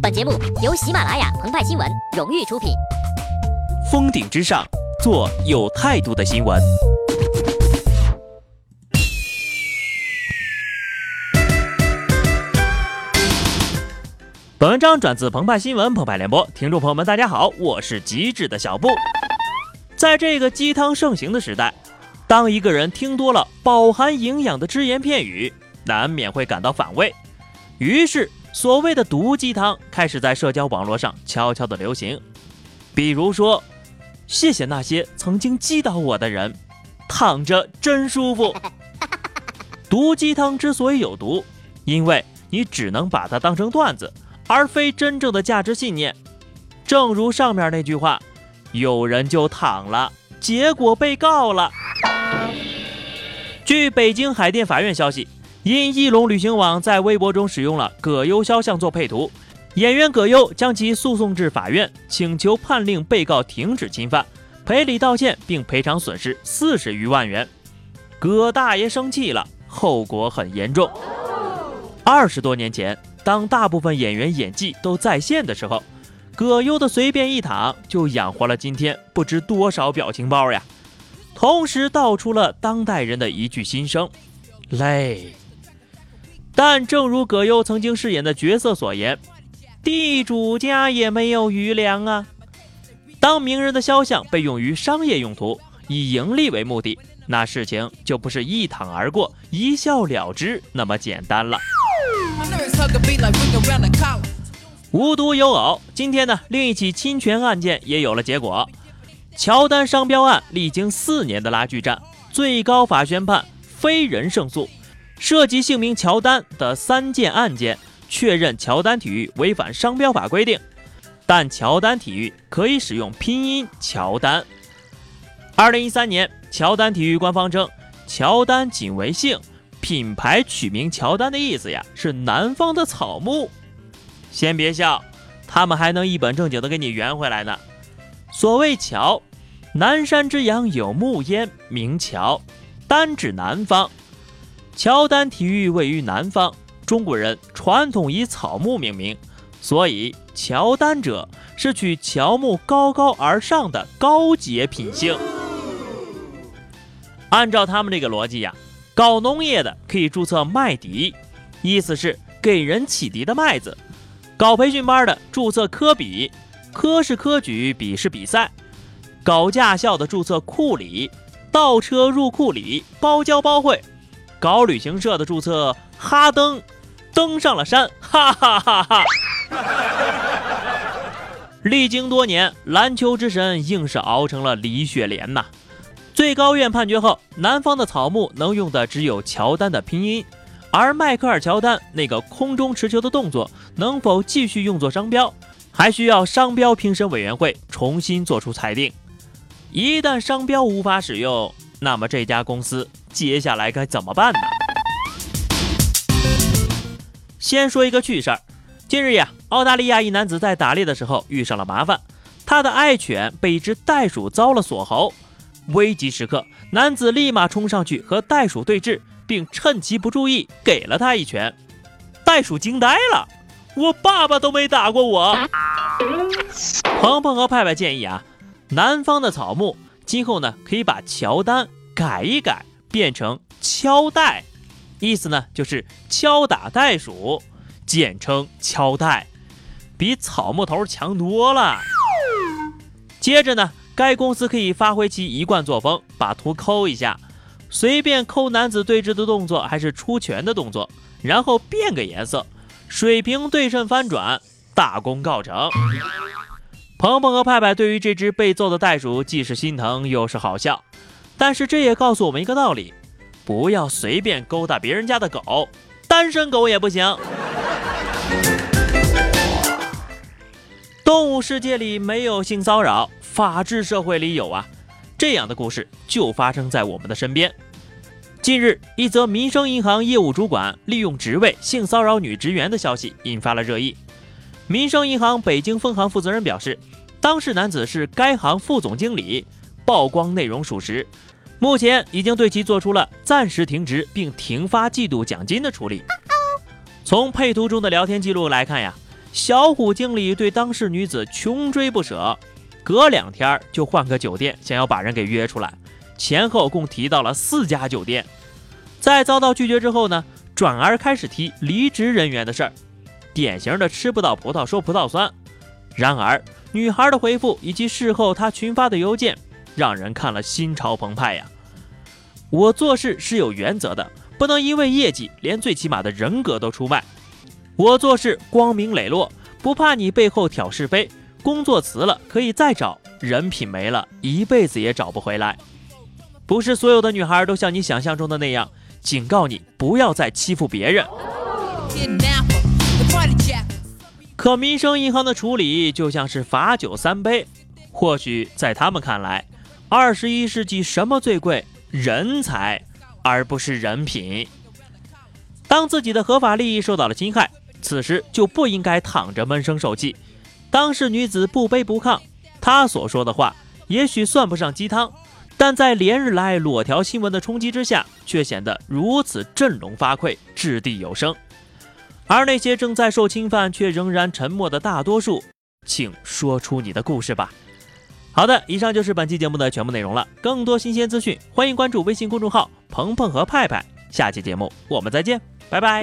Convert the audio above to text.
本节目由喜马拉雅澎湃新闻荣誉出品。峰顶之上，做有态度的新闻。本文章转自澎湃新闻澎湃联播，听众朋友们，大家好，我是机智的小布。在这个鸡汤盛行的时代，当一个人听多了饱含营养的只言片语，难免会感到反胃。于是，所谓的毒鸡汤开始在社交网络上悄悄的流行。比如说，谢谢那些曾经击倒我的人，躺着真舒服。毒鸡汤之所以有毒，因为你只能把它当成段子。而非真正的价值信念，正如上面那句话，有人就躺了，结果被告了。据北京海淀法院消息，因翼龙旅行网在微博中使用了葛优肖像做配图，演员葛优将其诉讼至法院，请求判令被告停止侵犯，赔礼道歉并赔偿损失四十余万元。葛大爷生气了，后果很严重。二十多年前。当大部分演员演技都在线的时候，葛优的随便一躺就养活了今天不知多少表情包呀，同时道出了当代人的一句心声：累。但正如葛优曾经饰演的角色所言，地主家也没有余粮啊。当名人的肖像被用于商业用途，以盈利为目的，那事情就不是一躺而过、一笑了之那么简单了。无独有偶，今天呢，另一起侵权案件也有了结果。乔丹商标案历经四年的拉锯战，最高法宣判非人胜诉。涉及姓名乔丹的三件案件，确认乔丹体育违反商标法规定，但乔丹体育可以使用拼音乔丹。二零一三年，乔丹体育官方称，乔丹仅为姓。品牌取名乔丹的意思呀，是南方的草木。先别笑，他们还能一本正经的给你圆回来呢。所谓乔，南山之阳有木焉，名乔，单指南方。乔丹体育位于南方，中国人传统以草木命名，所以乔丹者是取乔木高高而上的高洁品性。按照他们这个逻辑呀。搞农业的可以注册麦迪，意思是给人启迪的麦子；搞培训班的注册科比，科是科举，比是比赛；搞驾校的注册库里，倒车入库里，包教包会；搞旅行社的注册哈登，登上了山，哈哈哈哈！历经多年，篮球之神硬是熬成了李雪莲呐。最高院判决后，南方的草木能用的只有乔丹的拼音，而迈克尔·乔丹那个空中持球的动作能否继续用作商标，还需要商标评审委员会重新作出裁定。一旦商标无法使用，那么这家公司接下来该怎么办呢？先说一个趣事儿，近日呀，澳大利亚一男子在打猎的时候遇上了麻烦，他的爱犬被一只袋鼠遭了锁喉。危急时刻，男子立马冲上去和袋鼠对峙，并趁其不注意给了他一拳。袋鼠惊呆了：“我爸爸都没打过我。”鹏鹏和派派建议啊，南方的草木今后呢可以把乔丹改一改，变成敲袋，意思呢就是敲打袋鼠，简称敲袋，比草木头强多了。接着呢。该公司可以发挥其一贯作风，把图抠一下，随便抠男子对峙的动作，还是出拳的动作，然后变个颜色，水平对称翻转，大功告成。鹏鹏和派派对于这只被揍的袋鼠，既是心疼又是好笑，但是这也告诉我们一个道理：不要随便勾搭别人家的狗，单身狗也不行。动物世界里没有性骚扰。法治社会里有啊，这样的故事就发生在我们的身边。近日，一则民生银行业务主管利用职位性骚扰女职员的消息引发了热议。民生银行北京分行负责人表示，当事男子是该行副总经理，曝光内容属实，目前已经对其做出了暂时停职并停发季度奖金的处理。从配图中的聊天记录来看呀，小虎经理对当事女子穷追不舍，隔两天就换个酒店，想要把人给约出来，前后共提到了四家酒店。在遭到拒绝之后呢，转而开始提离职人员的事儿，典型的吃不到葡萄说葡萄酸。然而，女孩的回复以及事后他群发的邮件，让人看了心潮澎湃呀。我做事是有原则的，不能因为业绩连最起码的人格都出卖。我做事光明磊落，不怕你背后挑是非。工作辞了可以再找，人品没了一辈子也找不回来。不是所有的女孩都像你想象中的那样，警告你不要再欺负别人。可民生银行的处理就像是罚酒三杯，或许在他们看来，二十一世纪什么最贵？人才，而不是人品。当自己的合法利益受到了侵害，此时就不应该躺着闷声受气。当事女子不卑不亢，她所说的话也许算不上鸡汤，但在连日来裸条新闻的冲击之下，却显得如此振聋发聩、掷地有声。而那些正在受侵犯却仍然沉默的大多数，请说出你的故事吧。好的，以上就是本期节目的全部内容了。更多新鲜资讯，欢迎关注微信公众号“鹏鹏和派派”。下期节目我们再见，拜拜。